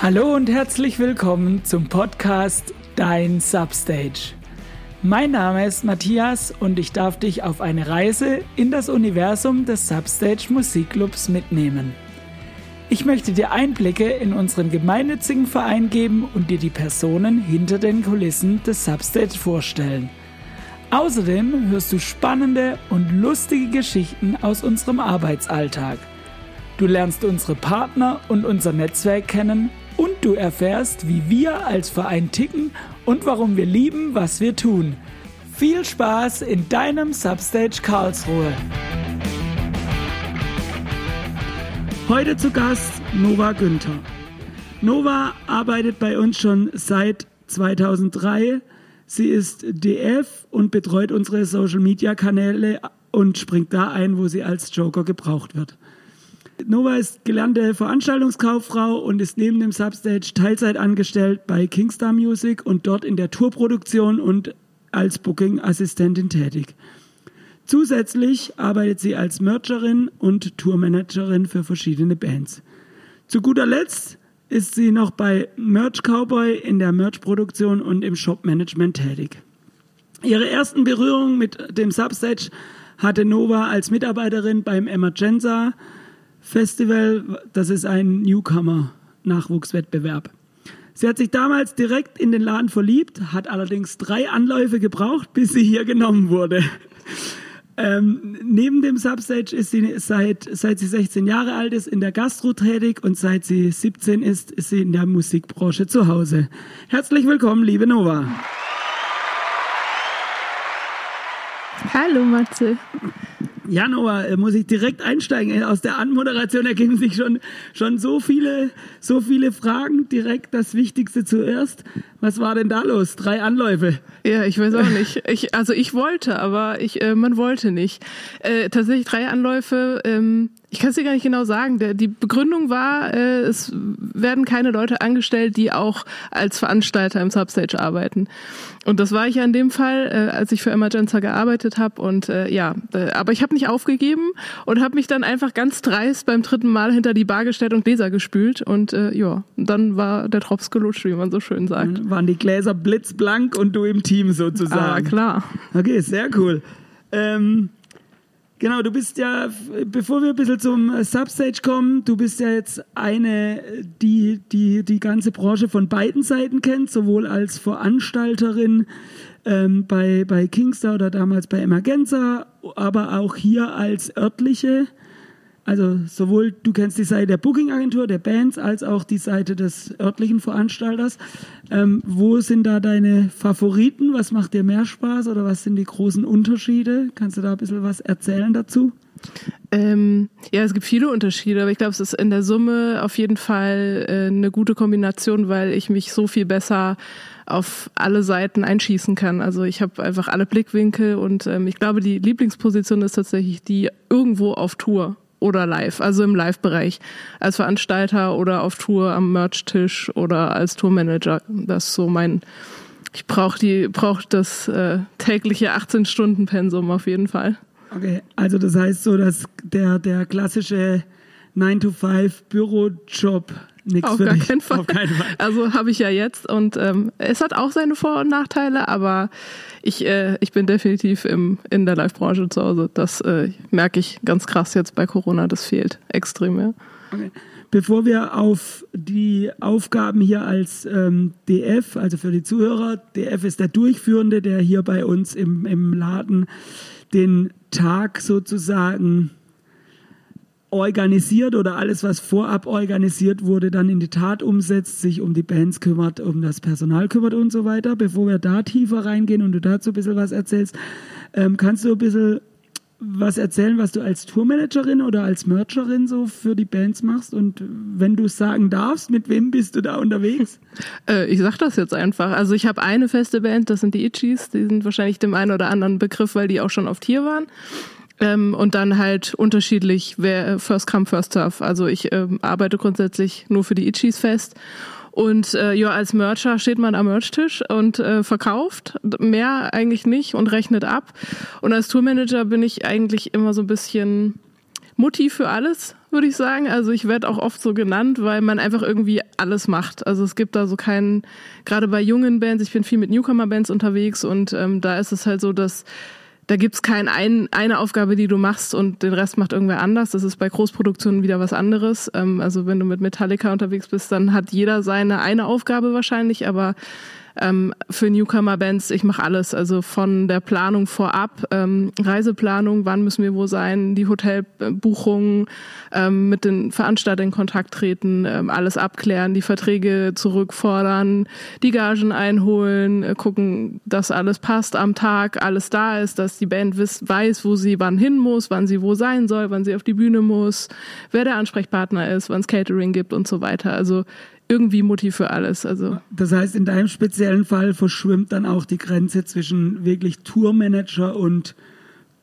Hallo und herzlich willkommen zum Podcast Dein Substage. Mein Name ist Matthias und ich darf dich auf eine Reise in das Universum des Substage Musikclubs mitnehmen. Ich möchte dir Einblicke in unseren gemeinnützigen Verein geben und dir die Personen hinter den Kulissen des Substage vorstellen. Außerdem hörst du spannende und lustige Geschichten aus unserem Arbeitsalltag. Du lernst unsere Partner und unser Netzwerk kennen du erfährst, wie wir als Verein ticken und warum wir lieben, was wir tun. Viel Spaß in deinem Substage Karlsruhe. Heute zu Gast Nova Günther. Nova arbeitet bei uns schon seit 2003. Sie ist DF und betreut unsere Social Media Kanäle und springt da ein, wo sie als Joker gebraucht wird. Nova ist gelernte Veranstaltungskauffrau und ist neben dem Substage Teilzeit angestellt bei Kingstar Music und dort in der Tourproduktion und als Booking-Assistentin tätig. Zusätzlich arbeitet sie als Mercherin und Tourmanagerin für verschiedene Bands. Zu guter Letzt ist sie noch bei Merch Cowboy in der Merch-Produktion und im Shop-Management tätig. Ihre ersten Berührungen mit dem Substage hatte Nova als Mitarbeiterin beim Emergenza Festival, das ist ein Newcomer-Nachwuchswettbewerb. Sie hat sich damals direkt in den Laden verliebt, hat allerdings drei Anläufe gebraucht, bis sie hier genommen wurde. Ähm, neben dem Substage ist sie seit, seit sie 16 Jahre alt ist in der Gastro tätig und seit sie 17 ist, ist sie in der Musikbranche zu Hause. Herzlich willkommen, liebe Nova. Hallo Matze. Januar äh, muss ich direkt einsteigen. Aus der Anmoderation ergeben sich schon, schon so viele, so viele Fragen. Direkt das Wichtigste zuerst. Was war denn da los? Drei Anläufe. Ja, ich weiß auch nicht. Ich, also ich wollte, aber ich, äh, man wollte nicht. Äh, tatsächlich drei Anläufe. Ähm, ich kann es dir gar nicht genau sagen. Der, die Begründung war, äh, es werden keine Leute angestellt, die auch als Veranstalter im Substage arbeiten. Und das war ich ja in dem Fall, äh, als ich für Emergenza gearbeitet habe. Und äh, ja, äh, aber ich habe nicht aufgegeben und habe mich dann einfach ganz dreist beim dritten Mal hinter die Bar gestellt und Gläser gespült. Und äh, ja, dann war der Drops gelutscht, wie man so schön sagt. Waren die Gläser blitzblank und du im Team sozusagen. Ah, klar. Okay, sehr cool. Ähm, Genau, du bist ja, bevor wir ein bisschen zum Substage kommen, du bist ja jetzt eine, die die, die ganze Branche von beiden Seiten kennt, sowohl als Veranstalterin ähm, bei, bei Kingstar oder damals bei Emergenza, aber auch hier als örtliche also sowohl du kennst die Seite der Booking-Agentur, der Bands, als auch die Seite des örtlichen Veranstalters. Ähm, wo sind da deine Favoriten? Was macht dir mehr Spaß oder was sind die großen Unterschiede? Kannst du da ein bisschen was erzählen dazu? Ähm, ja, es gibt viele Unterschiede, aber ich glaube, es ist in der Summe auf jeden Fall äh, eine gute Kombination, weil ich mich so viel besser auf alle Seiten einschießen kann. Also ich habe einfach alle Blickwinkel und ähm, ich glaube, die Lieblingsposition ist tatsächlich die irgendwo auf Tour oder live, also im Live-Bereich, als Veranstalter oder auf Tour am Merch-Tisch oder als Tourmanager. Das ist so mein, ich brauche die, brauche das äh, tägliche 18-Stunden-Pensum auf jeden Fall. Okay, also das heißt so, dass der, der klassische 9-to-5-Bürojob nichts Auf gar dich. keinen Fall. Auf keinen Fall. Also habe ich ja jetzt und ähm, es hat auch seine Vor- und Nachteile, aber ich, äh, ich bin definitiv im, in der Live-Branche zu Hause. Das äh, merke ich ganz krass jetzt bei Corona, das fehlt extrem, ja. Okay. Bevor wir auf die Aufgaben hier als ähm, DF, also für die Zuhörer, DF ist der Durchführende, der hier bei uns im, im Laden den Tag sozusagen organisiert oder alles, was vorab organisiert wurde, dann in die Tat umsetzt, sich um die Bands kümmert, um das Personal kümmert und so weiter. Bevor wir da tiefer reingehen und du dazu ein bisschen was erzählst, ähm, kannst du ein bisschen was erzählen, was du als Tourmanagerin oder als Mercherin so für die Bands machst? Und wenn du es sagen darfst, mit wem bist du da unterwegs? Äh, ich sag das jetzt einfach. Also ich habe eine feste Band, das sind die Itchies. Die sind wahrscheinlich dem einen oder anderen Begriff, weil die auch schon oft hier waren. Ähm, und dann halt unterschiedlich, wer first come, first serve. Also ich ähm, arbeite grundsätzlich nur für die Itchies fest. Und äh, ja, als Mercher steht man am Merchtisch und äh, verkauft. Mehr eigentlich nicht und rechnet ab. Und als Tourmanager bin ich eigentlich immer so ein bisschen Mutti für alles, würde ich sagen. Also ich werde auch oft so genannt, weil man einfach irgendwie alles macht. Also es gibt da so keinen, gerade bei jungen Bands, ich bin viel mit Newcomer-Bands unterwegs und ähm, da ist es halt so, dass da gibt's kein ein, eine Aufgabe, die du machst und den Rest macht irgendwer anders. Das ist bei Großproduktionen wieder was anderes. Ähm, also wenn du mit Metallica unterwegs bist, dann hat jeder seine eine Aufgabe wahrscheinlich, aber ähm, für Newcomer-Bands, ich mache alles, also von der Planung vorab, ähm, Reiseplanung, wann müssen wir wo sein, die Hotelbuchungen, ähm, mit den Veranstaltern in Kontakt treten, ähm, alles abklären, die Verträge zurückfordern, die Gagen einholen, äh, gucken, dass alles passt am Tag, alles da ist, dass die Band wiss, weiß, wo sie wann hin muss, wann sie wo sein soll, wann sie auf die Bühne muss, wer der Ansprechpartner ist, wann es Catering gibt und so weiter. Also irgendwie Mutti für alles. Also. Das heißt, in deinem speziellen Fall verschwimmt dann auch die Grenze zwischen wirklich Tourmanager und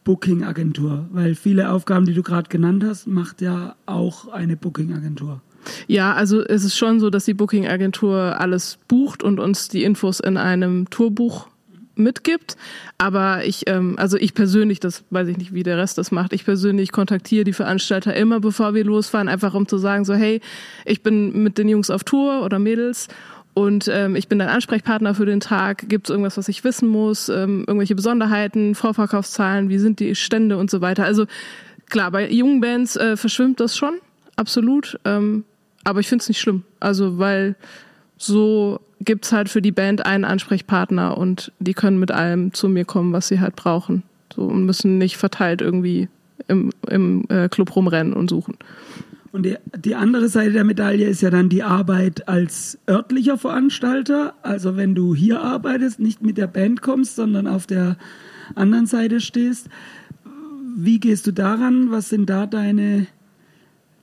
Booking-Agentur, weil viele Aufgaben, die du gerade genannt hast, macht ja auch eine Booking-Agentur. Ja, also es ist schon so, dass die Booking-Agentur alles bucht und uns die Infos in einem Tourbuch mitgibt. Aber ich, ähm, also ich persönlich, das weiß ich nicht, wie der Rest das macht, ich persönlich kontaktiere die Veranstalter immer, bevor wir losfahren, einfach um zu sagen, so, hey, ich bin mit den Jungs auf Tour oder Mädels und ähm, ich bin dein Ansprechpartner für den Tag. Gibt es irgendwas, was ich wissen muss? Ähm, irgendwelche Besonderheiten, Vorverkaufszahlen, wie sind die Stände und so weiter. Also klar, bei jungen Bands äh, verschwimmt das schon, absolut. Ähm, aber ich finde es nicht schlimm. Also weil so gibt's halt für die Band einen Ansprechpartner und die können mit allem zu mir kommen, was sie halt brauchen. So und müssen nicht verteilt irgendwie im, im äh, Club rumrennen und suchen. Und die, die andere Seite der Medaille ist ja dann die Arbeit als örtlicher Veranstalter. Also wenn du hier arbeitest, nicht mit der Band kommst, sondern auf der anderen Seite stehst. Wie gehst du daran? Was sind da deine,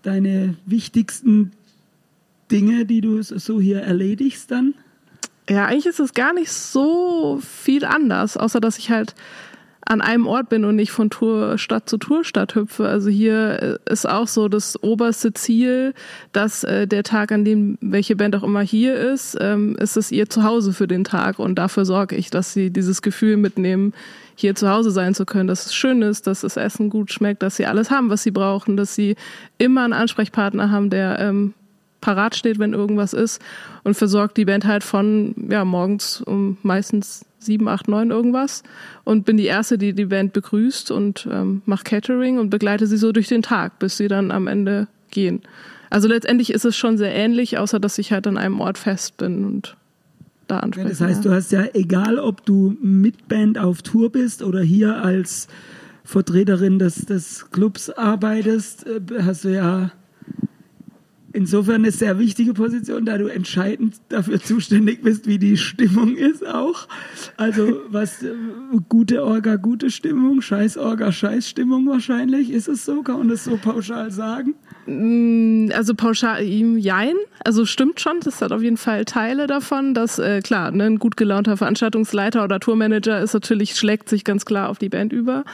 deine wichtigsten Dinge, die du so hier erledigst dann? Ja, eigentlich ist es gar nicht so viel anders, außer dass ich halt an einem Ort bin und nicht von Tourstadt zu Tourstadt hüpfe. Also hier äh, ist auch so das oberste Ziel, dass äh, der Tag, an dem welche Band auch immer hier ist, ähm, ist es ihr Zuhause für den Tag und dafür sorge ich, dass sie dieses Gefühl mitnehmen, hier zu Hause sein zu können, dass es schön ist, dass das Essen gut schmeckt, dass sie alles haben, was sie brauchen, dass sie immer einen Ansprechpartner haben, der ähm, parat steht, wenn irgendwas ist und versorgt die Band halt von ja morgens um meistens sieben, acht, neun irgendwas und bin die erste, die die Band begrüßt und ähm, mache Catering und begleite sie so durch den Tag, bis sie dann am Ende gehen. Also letztendlich ist es schon sehr ähnlich, außer dass ich halt an einem Ort fest bin und da anspreche. das heißt, du hast ja, egal ob du mit Band auf Tour bist oder hier als Vertreterin des, des Clubs arbeitest, äh, hast du ja insofern eine sehr wichtige Position, da du entscheidend dafür zuständig bist, wie die Stimmung ist auch. Also was äh, gute Orga, gute Stimmung, scheiß Orga, scheiß Stimmung wahrscheinlich. Ist es so? Kann man das so pauschal sagen? Mm, also pauschal, jein. Also stimmt schon, das hat auf jeden Fall Teile davon, dass, äh, klar, ne, ein gut gelaunter Veranstaltungsleiter oder Tourmanager ist natürlich, schlägt sich ganz klar auf die Band über.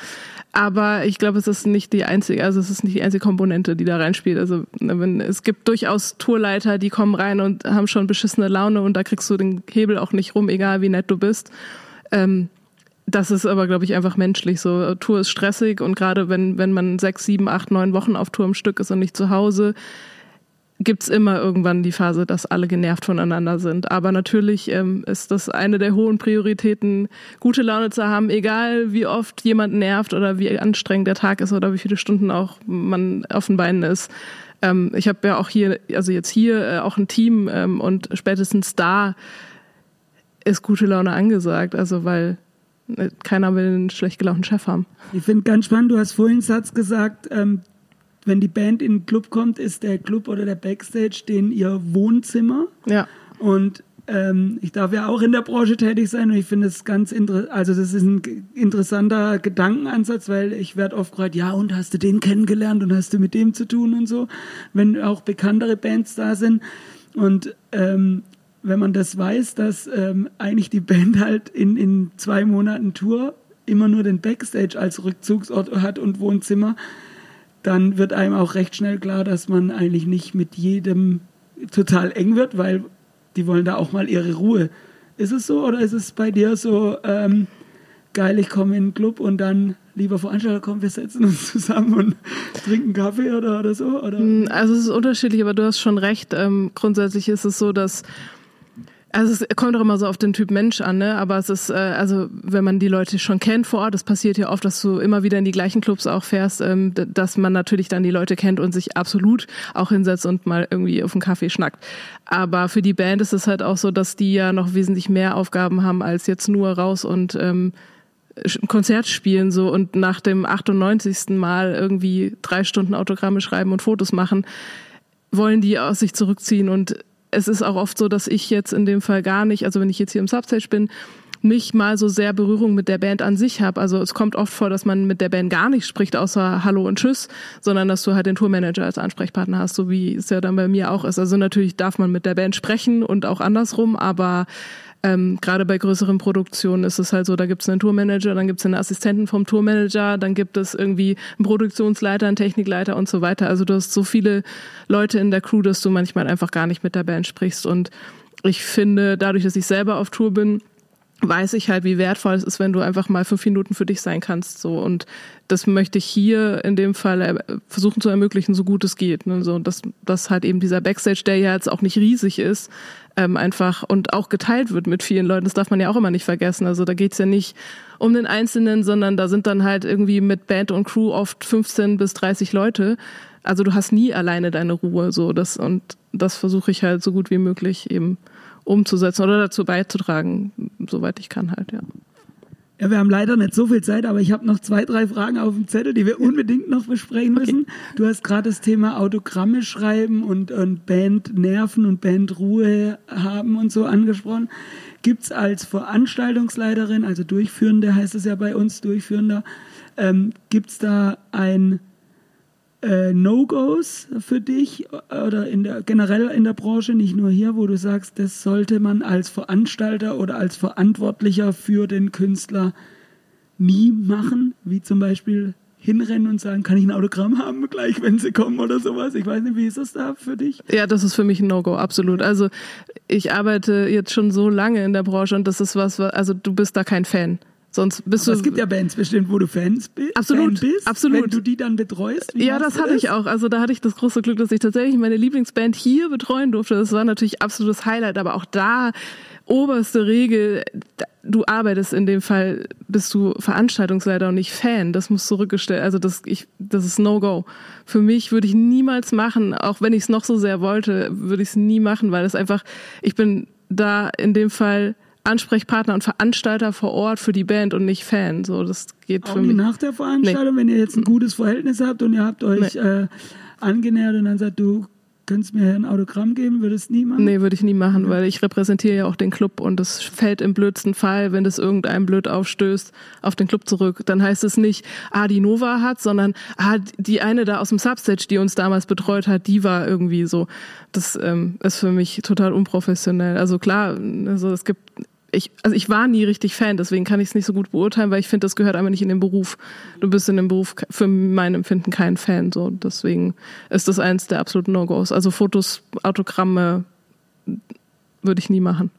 Aber ich glaube, es ist nicht die einzige, also es ist nicht die einzige Komponente, die da reinspielt. Also ne, wenn, es gibt durchaus Tourleiter, die kommen rein und haben schon beschissene Laune und da kriegst du den Hebel auch nicht rum, egal wie nett du bist. Ähm, das ist aber, glaube ich, einfach menschlich so. Tour ist stressig und gerade wenn, wenn man sechs, sieben, acht, neun Wochen auf Tour im Stück ist und nicht zu Hause, gibt's immer irgendwann die Phase, dass alle genervt voneinander sind. Aber natürlich ähm, ist das eine der hohen Prioritäten, gute Laune zu haben, egal wie oft jemand nervt oder wie anstrengend der Tag ist oder wie viele Stunden auch man auf den Beinen ist. Ähm, ich habe ja auch hier, also jetzt hier äh, auch ein Team ähm, und spätestens da ist gute Laune angesagt. Also weil keiner will einen schlecht gelaunten Chef haben. Ich finde ganz spannend, du hast vorhin einen Satz gesagt, ähm, wenn die Band in den Club kommt, ist der Club oder der Backstage den ihr Wohnzimmer. Ja. Und ähm, ich darf ja auch in der Branche tätig sein und ich finde es ganz interessant, also das ist ein interessanter Gedankenansatz, weil ich werde oft gefragt, ja und hast du den kennengelernt und hast du mit dem zu tun und so, wenn auch bekanntere Bands da sind und ähm, wenn man das weiß, dass ähm, eigentlich die Band halt in, in zwei Monaten Tour immer nur den Backstage als Rückzugsort hat und Wohnzimmer, dann wird einem auch recht schnell klar, dass man eigentlich nicht mit jedem total eng wird, weil die wollen da auch mal ihre Ruhe. Ist es so oder ist es bei dir so ähm, geil, ich komme in den Club und dann lieber Veranstalter, komm, wir setzen uns zusammen und trinken Kaffee oder, oder so? Oder? Hm, also es ist unterschiedlich, aber du hast schon recht. Ähm, grundsätzlich ist es so, dass also es kommt auch immer so auf den Typ Mensch an, ne? Aber es ist, äh, also wenn man die Leute schon kennt vor Ort, das passiert ja oft, dass du immer wieder in die gleichen Clubs auch fährst, ähm, dass man natürlich dann die Leute kennt und sich absolut auch hinsetzt und mal irgendwie auf einen Kaffee schnackt. Aber für die Band ist es halt auch so, dass die ja noch wesentlich mehr Aufgaben haben, als jetzt nur raus und ähm, Konzert spielen so und nach dem 98. Mal irgendwie drei Stunden Autogramme schreiben und Fotos machen, wollen die aus sich zurückziehen und es ist auch oft so, dass ich jetzt in dem Fall gar nicht, also wenn ich jetzt hier im Substage bin, nicht mal so sehr Berührung mit der Band an sich habe. Also es kommt oft vor, dass man mit der Band gar nicht spricht, außer Hallo und Tschüss, sondern dass du halt den Tourmanager als Ansprechpartner hast, so wie es ja dann bei mir auch ist. Also natürlich darf man mit der Band sprechen und auch andersrum, aber ähm, Gerade bei größeren Produktionen ist es halt so, da gibt es einen Tourmanager, dann gibt es einen Assistenten vom Tourmanager, dann gibt es irgendwie einen Produktionsleiter, einen Technikleiter und so weiter. Also du hast so viele Leute in der Crew, dass du manchmal einfach gar nicht mit der Band sprichst. Und ich finde, dadurch, dass ich selber auf Tour bin, weiß ich halt, wie wertvoll es ist, wenn du einfach mal fünf Minuten für dich sein kannst. So und das möchte ich hier in dem Fall äh, versuchen zu ermöglichen, so gut es geht. Ne? So dass dass halt eben dieser Backstage, der ja jetzt auch nicht riesig ist, ähm, einfach und auch geteilt wird mit vielen Leuten. Das darf man ja auch immer nicht vergessen. Also da geht's ja nicht um den Einzelnen, sondern da sind dann halt irgendwie mit Band und Crew oft 15 bis 30 Leute. Also du hast nie alleine deine Ruhe. So das und das versuche ich halt so gut wie möglich eben umzusetzen oder dazu beizutragen, soweit ich kann halt, ja. Ja, wir haben leider nicht so viel Zeit, aber ich habe noch zwei, drei Fragen auf dem Zettel, die wir unbedingt noch besprechen müssen. Okay. Du hast gerade das Thema Autogramme schreiben und, und Band nerven und Bandruhe haben und so angesprochen. Gibt's als Veranstaltungsleiterin, also Durchführende heißt es ja bei uns, Durchführender, ähm, gibt's da ein äh, No-Gos für dich oder in der, generell in der Branche, nicht nur hier, wo du sagst, das sollte man als Veranstalter oder als Verantwortlicher für den Künstler nie machen, wie zum Beispiel hinrennen und sagen, kann ich ein Autogramm haben, gleich wenn sie kommen oder sowas. Ich weiß nicht, wie ist das da für dich? Ja, das ist für mich ein No-Go, absolut. Also ich arbeite jetzt schon so lange in der Branche und das ist was, also du bist da kein Fan. Sonst bist Aber du. Es gibt ja Bands bestimmt, wo du Fans bist. Absolut. Fan bist, absolut. Wenn du die dann betreust. Ja, das hatte das? ich auch. Also da hatte ich das große Glück, dass ich tatsächlich meine Lieblingsband hier betreuen durfte. Das war natürlich absolutes Highlight. Aber auch da oberste Regel, du arbeitest in dem Fall, bist du Veranstaltungsleiter und nicht Fan. Das muss zurückgestellt. Also das, ich, das ist No-Go. Für mich würde ich niemals machen, auch wenn ich es noch so sehr wollte, würde ich es nie machen, weil es einfach, ich bin da in dem Fall Ansprechpartner und Veranstalter vor Ort für die Band und nicht Fan. So, das geht Auch für mich. Nach der Veranstaltung, nee. wenn ihr jetzt ein gutes Verhältnis habt und ihr habt euch nee. äh, angenähert und dann sagt, du könntest mir ein Autogramm geben, würdest du nie machen? Nee, würde ich nie machen, ja. weil ich repräsentiere ja auch den Club und das fällt im blödsten Fall, wenn das irgendeinem blöd aufstößt, auf den Club zurück. Dann heißt es nicht, ah, die Nova hat, sondern ah, die eine da aus dem Substage, die uns damals betreut hat, die war irgendwie so. Das ähm, ist für mich total unprofessionell. Also klar, also es gibt ich, also ich war nie richtig Fan, deswegen kann ich es nicht so gut beurteilen, weil ich finde, das gehört einfach nicht in den Beruf. Du bist in dem Beruf für mein Empfinden kein Fan, so deswegen ist das eins der absoluten No-Gos. Also Fotos, Autogramme würde ich nie machen.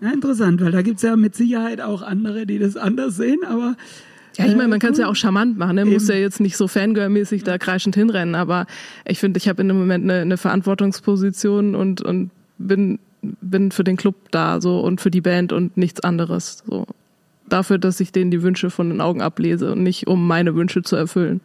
Ja, interessant, weil da gibt es ja mit Sicherheit auch andere, die das anders sehen, aber ja, ich meine, man kann es ja auch charmant machen, ne? muss ja jetzt nicht so Fangirl-mäßig da kreischend hinrennen, aber ich finde, ich habe in dem Moment eine, eine Verantwortungsposition und, und bin bin für den Club da so und für die Band und nichts anderes. So. Dafür, dass ich denen die Wünsche von den Augen ablese und nicht um meine Wünsche zu erfüllen.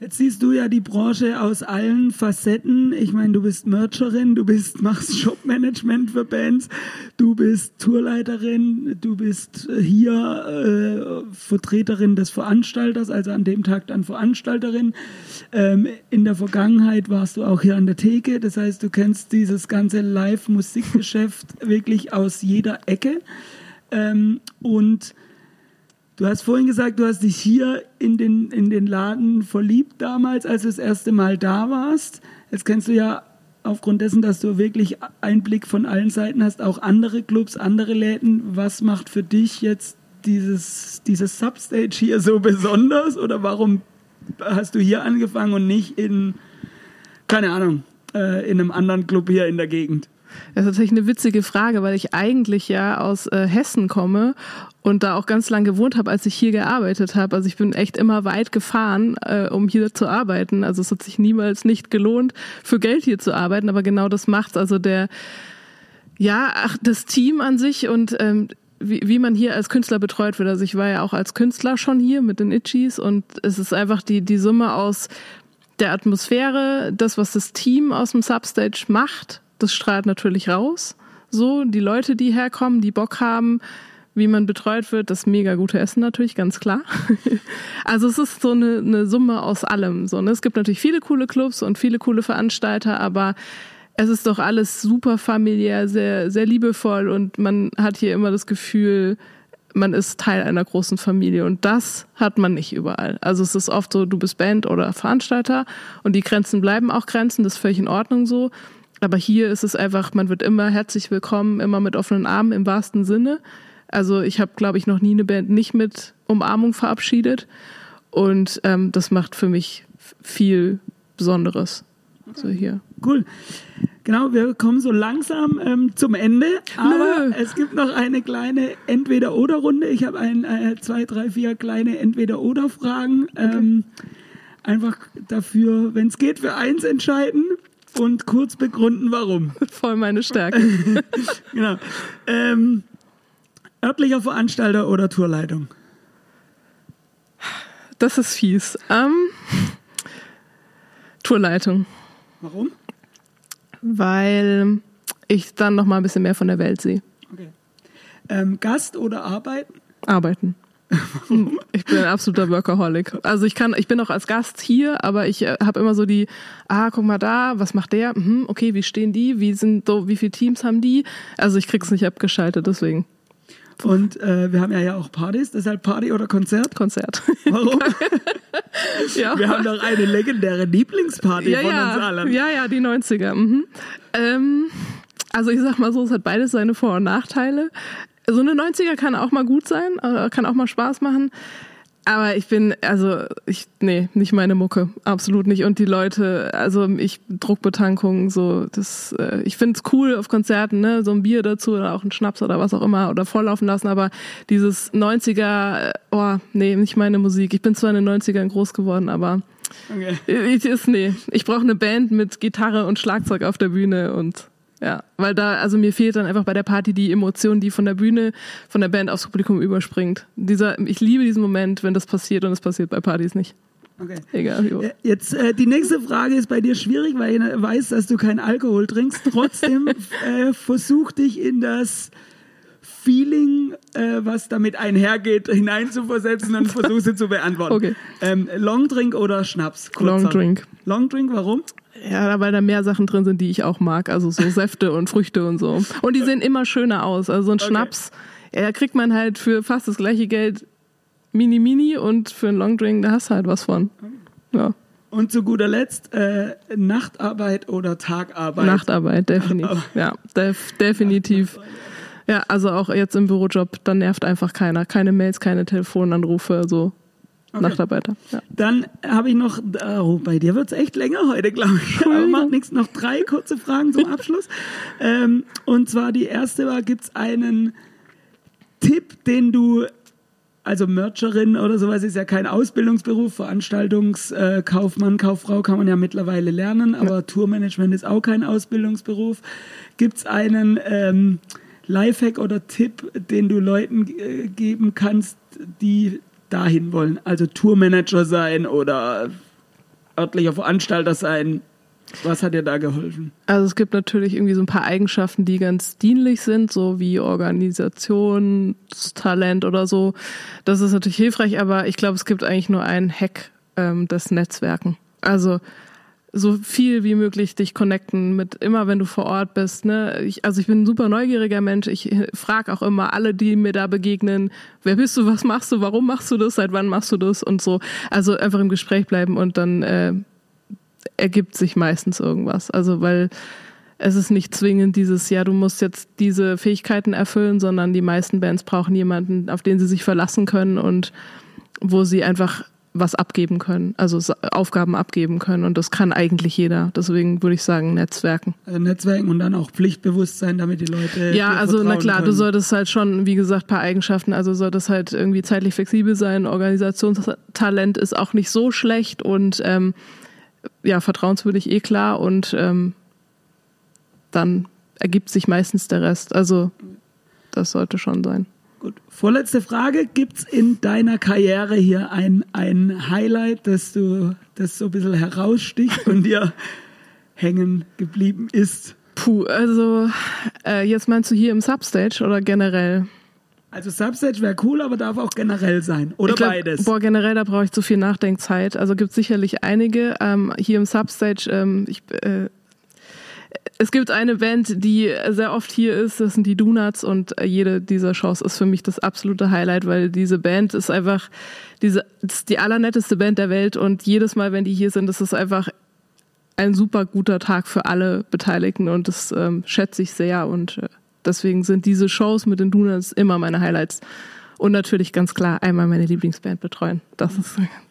Jetzt siehst du ja die Branche aus allen Facetten. Ich meine, du bist Mercherin, du bist, machst Shopmanagement für Bands, du bist Tourleiterin, du bist hier äh, Vertreterin des Veranstalters, also an dem Tag dann Veranstalterin. Ähm, in der Vergangenheit warst du auch hier an der Theke, das heißt, du kennst dieses ganze Live-Musikgeschäft wirklich aus jeder Ecke. Ähm, und Du hast vorhin gesagt, du hast dich hier in den, in den Laden verliebt damals, als du das erste Mal da warst. Jetzt kennst du ja aufgrund dessen, dass du wirklich Einblick von allen Seiten hast, auch andere Clubs, andere Läden. Was macht für dich jetzt dieses, dieses Substage hier so besonders? Oder warum hast du hier angefangen und nicht in, keine Ahnung, äh, in einem anderen Club hier in der Gegend? Das ist tatsächlich eine witzige Frage, weil ich eigentlich ja aus äh, Hessen komme und da auch ganz lang gewohnt habe, als ich hier gearbeitet habe. Also ich bin echt immer weit gefahren, äh, um hier zu arbeiten. Also es hat sich niemals nicht gelohnt, für Geld hier zu arbeiten, aber genau das macht's. Also der, ja, ach, das Team an sich und ähm, wie, wie man hier als Künstler betreut wird. Also ich war ja auch als Künstler schon hier mit den Itchies und es ist einfach die, die Summe aus der Atmosphäre, das, was das Team aus dem Substage macht, das strahlt natürlich raus. So, die Leute, die herkommen, die Bock haben, wie man betreut wird, das mega gute Essen natürlich, ganz klar. also es ist so eine, eine Summe aus allem. So, ne? Es gibt natürlich viele coole Clubs und viele coole Veranstalter, aber es ist doch alles super familiär, sehr, sehr liebevoll und man hat hier immer das Gefühl, man ist Teil einer großen Familie und das hat man nicht überall. Also es ist oft so, du bist Band oder Veranstalter und die Grenzen bleiben auch Grenzen, das ist völlig in Ordnung so. Aber hier ist es einfach, man wird immer herzlich willkommen, immer mit offenen Armen im wahrsten Sinne. Also ich habe, glaube ich, noch nie eine Band nicht mit Umarmung verabschiedet und ähm, das macht für mich viel Besonderes. So hier. Cool. Genau, wir kommen so langsam ähm, zum Ende, aber Nö. es gibt noch eine kleine Entweder-Oder-Runde. Ich habe ein, äh, zwei, drei, vier kleine Entweder-Oder-Fragen. Okay. Ähm, einfach dafür, wenn es geht, für eins entscheiden und kurz begründen, warum. Voll meine Stärke. genau. Ähm, örtlicher Veranstalter oder Tourleitung? Das ist fies. Ähm, Tourleitung. Warum? weil ich dann noch mal ein bisschen mehr von der Welt sehe. Okay. Ähm, Gast oder arbeiten? Arbeiten. ich bin ein absoluter Workaholic. Also ich kann, ich bin auch als Gast hier, aber ich äh, habe immer so die, ah, guck mal da, was macht der? Mhm, okay, wie stehen die? Wie sind so, wie viele Teams haben die? Also ich krieg's nicht abgeschaltet, deswegen. Und äh, wir haben ja, ja auch Partys, deshalb Party oder Konzert? Konzert. Warum? ja. Wir haben doch eine legendäre Lieblingsparty ja, von ja. uns allen. Ja, ja, die 90er. Mhm. Ähm, also ich sag mal so, es hat beides seine Vor- und Nachteile. So eine 90er kann auch mal gut sein, äh, kann auch mal Spaß machen. Aber ich bin, also ich, nee, nicht meine Mucke, absolut nicht. Und die Leute, also ich Druckbetankung, so, das, äh, ich find's cool auf Konzerten, ne, so ein Bier dazu oder auch ein Schnaps oder was auch immer oder volllaufen lassen, aber dieses 90er, äh, oh, nee, nicht meine Musik. Ich bin zwar in den 90ern groß geworden, aber okay. ich, ist, nee, ich brauche eine Band mit Gitarre und Schlagzeug auf der Bühne und ja, weil da, also mir fehlt dann einfach bei der Party die Emotion, die von der Bühne, von der Band aufs Publikum überspringt. Dieser, ich liebe diesen Moment, wenn das passiert und es passiert bei Partys nicht. Okay. Egal. Jo. Jetzt äh, die nächste Frage ist bei dir schwierig, weil ich weiß, dass du keinen Alkohol trinkst. Trotzdem äh, versuch dich in das Feeling, äh, was damit einhergeht, hineinzuversetzen und versuch sie zu beantworten. Okay. Ähm, Long Drink oder Schnaps? Kurzer. Long Drink. Long Drink, warum? Ja, weil da mehr Sachen drin sind, die ich auch mag. Also so Säfte und Früchte und so. Und die sehen immer schöner aus. Also so ein okay. Schnaps, ja, kriegt man halt für fast das gleiche Geld mini mini und für einen Longdrink, da hast du halt was von. Ja. Und zu guter Letzt, äh, Nachtarbeit oder Tagarbeit? Nachtarbeit, definitiv. ja, def definitiv. Ja, also auch jetzt im Bürojob, da nervt einfach keiner. Keine Mails, keine Telefonanrufe, so. Okay. Nachtarbeiter. Ja. Dann habe ich noch, oh, bei dir wird es echt länger heute, glaube ich. Aber macht nichts, noch drei kurze Fragen zum Abschluss. ähm, und zwar die erste war, gibt es einen Tipp, den du, also Mercherin oder sowas ist ja kein Ausbildungsberuf, Veranstaltungskaufmann, äh, Kauffrau kann man ja mittlerweile lernen, aber ja. Tourmanagement ist auch kein Ausbildungsberuf. Gibt es einen ähm, Lifehack oder Tipp, den du Leuten äh, geben kannst, die dahin wollen. Also Tourmanager sein oder örtlicher Veranstalter sein. Was hat dir da geholfen? Also es gibt natürlich irgendwie so ein paar Eigenschaften, die ganz dienlich sind, so wie Organisationstalent oder so. Das ist natürlich hilfreich, aber ich glaube, es gibt eigentlich nur einen Hack ähm, des Netzwerken. Also so viel wie möglich dich connecten mit immer, wenn du vor Ort bist. Ne? Ich, also ich bin ein super neugieriger Mensch. Ich frage auch immer alle, die mir da begegnen, wer bist du, was machst du, warum machst du das, seit wann machst du das und so. Also einfach im Gespräch bleiben und dann äh, ergibt sich meistens irgendwas. Also weil es ist nicht zwingend dieses, ja, du musst jetzt diese Fähigkeiten erfüllen, sondern die meisten Bands brauchen jemanden, auf den sie sich verlassen können und wo sie einfach was abgeben können, also Aufgaben abgeben können. Und das kann eigentlich jeder. Deswegen würde ich sagen, Netzwerken. Also Netzwerken und dann auch Pflichtbewusstsein, damit die Leute. Ja, also na klar, können. du solltest halt schon, wie gesagt, paar Eigenschaften, also solltest halt irgendwie zeitlich flexibel sein. Organisationstalent ist auch nicht so schlecht und ähm, ja, vertrauenswürdig eh klar und ähm, dann ergibt sich meistens der Rest. Also das sollte schon sein. Gut. Vorletzte Frage. Gibt es in deiner Karriere hier ein, ein Highlight, das du das so ein bisschen heraussticht und dir hängen geblieben ist? Puh, also äh, jetzt meinst du hier im Substage oder generell? Also Substage wäre cool, aber darf auch generell sein. Oder glaub, beides. Boah, generell, da brauche ich zu viel Nachdenkzeit. Also gibt es sicherlich einige. Ähm, hier im Substage, ähm, ich äh, es gibt eine Band, die sehr oft hier ist, das sind die Donuts und jede dieser Shows ist für mich das absolute Highlight, weil diese Band ist einfach diese, ist die allernetteste Band der Welt und jedes Mal, wenn die hier sind, ist es einfach ein super guter Tag für alle Beteiligten und das ähm, schätze ich sehr und äh, deswegen sind diese Shows mit den Donuts immer meine Highlights. Und natürlich ganz klar einmal meine Lieblingsband betreuen. Das ist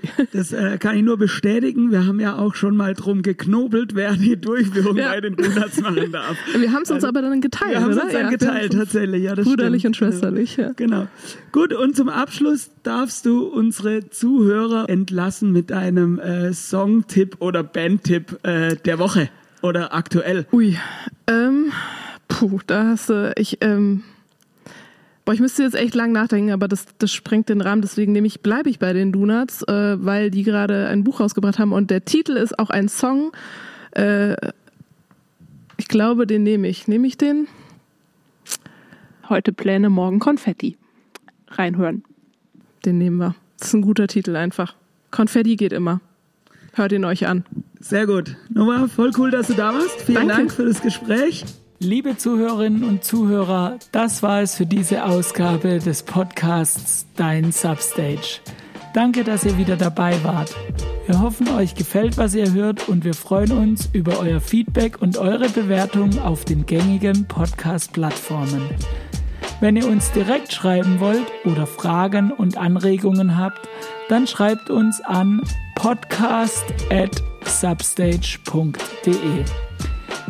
das äh, kann ich nur bestätigen. Wir haben ja auch schon mal drum geknobelt, wer die Durchführung ja. bei den Donuts machen darf. Wir haben es uns also, aber dann geteilt. Wir haben es uns dann ja, geteilt, tatsächlich. Ja, das Bruderlich stimmt. und schwesterlich. Ja. Genau. Gut, und zum Abschluss darfst du unsere Zuhörer entlassen mit einem äh, Songtipp oder Bandtipp äh, der Woche oder aktuell. Ui, ähm, puh, da hast du, ich, ähm, Boah, ich müsste jetzt echt lang nachdenken, aber das, das sprengt den Rahmen. Deswegen nehme ich, bleibe ich bei den Donuts, äh, weil die gerade ein Buch rausgebracht haben und der Titel ist auch ein Song. Äh, ich glaube, den nehme ich. Nehme ich den? Heute Pläne, morgen Konfetti. Reinhören. Den nehmen wir. Das ist ein guter Titel einfach. Konfetti geht immer. Hört ihn euch an. Sehr gut. Noah, voll cool, dass du da warst. Vielen Danke. Dank für das Gespräch. Liebe Zuhörerinnen und Zuhörer, das war es für diese Ausgabe des Podcasts Dein Substage. Danke, dass ihr wieder dabei wart. Wir hoffen, euch gefällt, was ihr hört und wir freuen uns über euer Feedback und eure Bewertung auf den gängigen Podcast-Plattformen. Wenn ihr uns direkt schreiben wollt oder Fragen und Anregungen habt, dann schreibt uns an podcast@substage.de.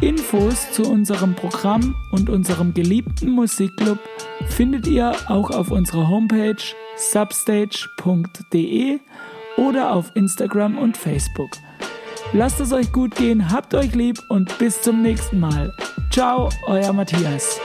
Infos zu unserem Programm und unserem geliebten Musikclub findet ihr auch auf unserer Homepage substage.de oder auf Instagram und Facebook. Lasst es euch gut gehen, habt euch lieb und bis zum nächsten Mal. Ciao, euer Matthias.